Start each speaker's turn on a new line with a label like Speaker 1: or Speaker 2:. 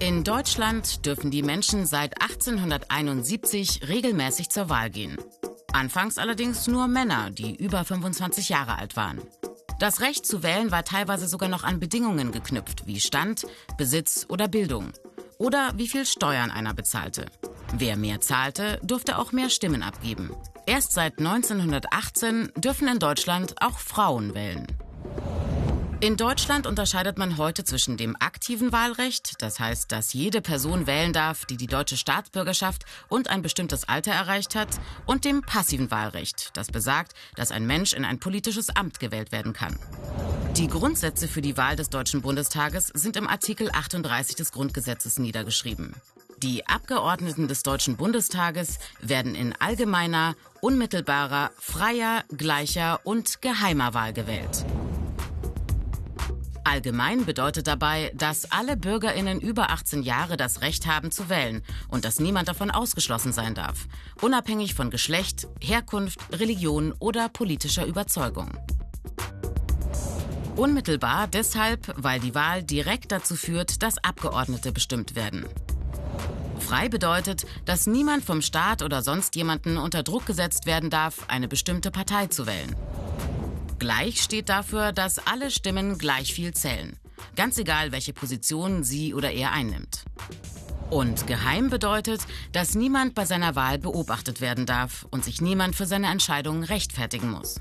Speaker 1: In Deutschland dürfen die Menschen seit 1871 regelmäßig zur Wahl gehen. Anfangs allerdings nur Männer, die über 25 Jahre alt waren. Das Recht zu wählen war teilweise sogar noch an Bedingungen geknüpft, wie Stand, Besitz oder Bildung. Oder wie viel Steuern einer bezahlte. Wer mehr zahlte, durfte auch mehr Stimmen abgeben. Erst seit 1918 dürfen in Deutschland auch Frauen wählen. In Deutschland unterscheidet man heute zwischen dem aktiven Wahlrecht, das heißt, dass jede Person wählen darf, die die deutsche Staatsbürgerschaft und ein bestimmtes Alter erreicht hat, und dem passiven Wahlrecht, das besagt, dass ein Mensch in ein politisches Amt gewählt werden kann. Die Grundsätze für die Wahl des Deutschen Bundestages sind im Artikel 38 des Grundgesetzes niedergeschrieben. Die Abgeordneten des Deutschen Bundestages werden in allgemeiner, unmittelbarer, freier, gleicher und geheimer Wahl gewählt. Allgemein bedeutet dabei, dass alle Bürgerinnen über 18 Jahre das Recht haben zu wählen und dass niemand davon ausgeschlossen sein darf, unabhängig von Geschlecht, Herkunft, Religion oder politischer Überzeugung. Unmittelbar deshalb, weil die Wahl direkt dazu führt, dass Abgeordnete bestimmt werden. Frei bedeutet, dass niemand vom Staat oder sonst jemanden unter Druck gesetzt werden darf, eine bestimmte Partei zu wählen. Gleich steht dafür, dass alle Stimmen gleich viel zählen. Ganz egal, welche Position sie oder er einnimmt. Und geheim bedeutet, dass niemand bei seiner Wahl beobachtet werden darf und sich niemand für seine Entscheidungen rechtfertigen muss.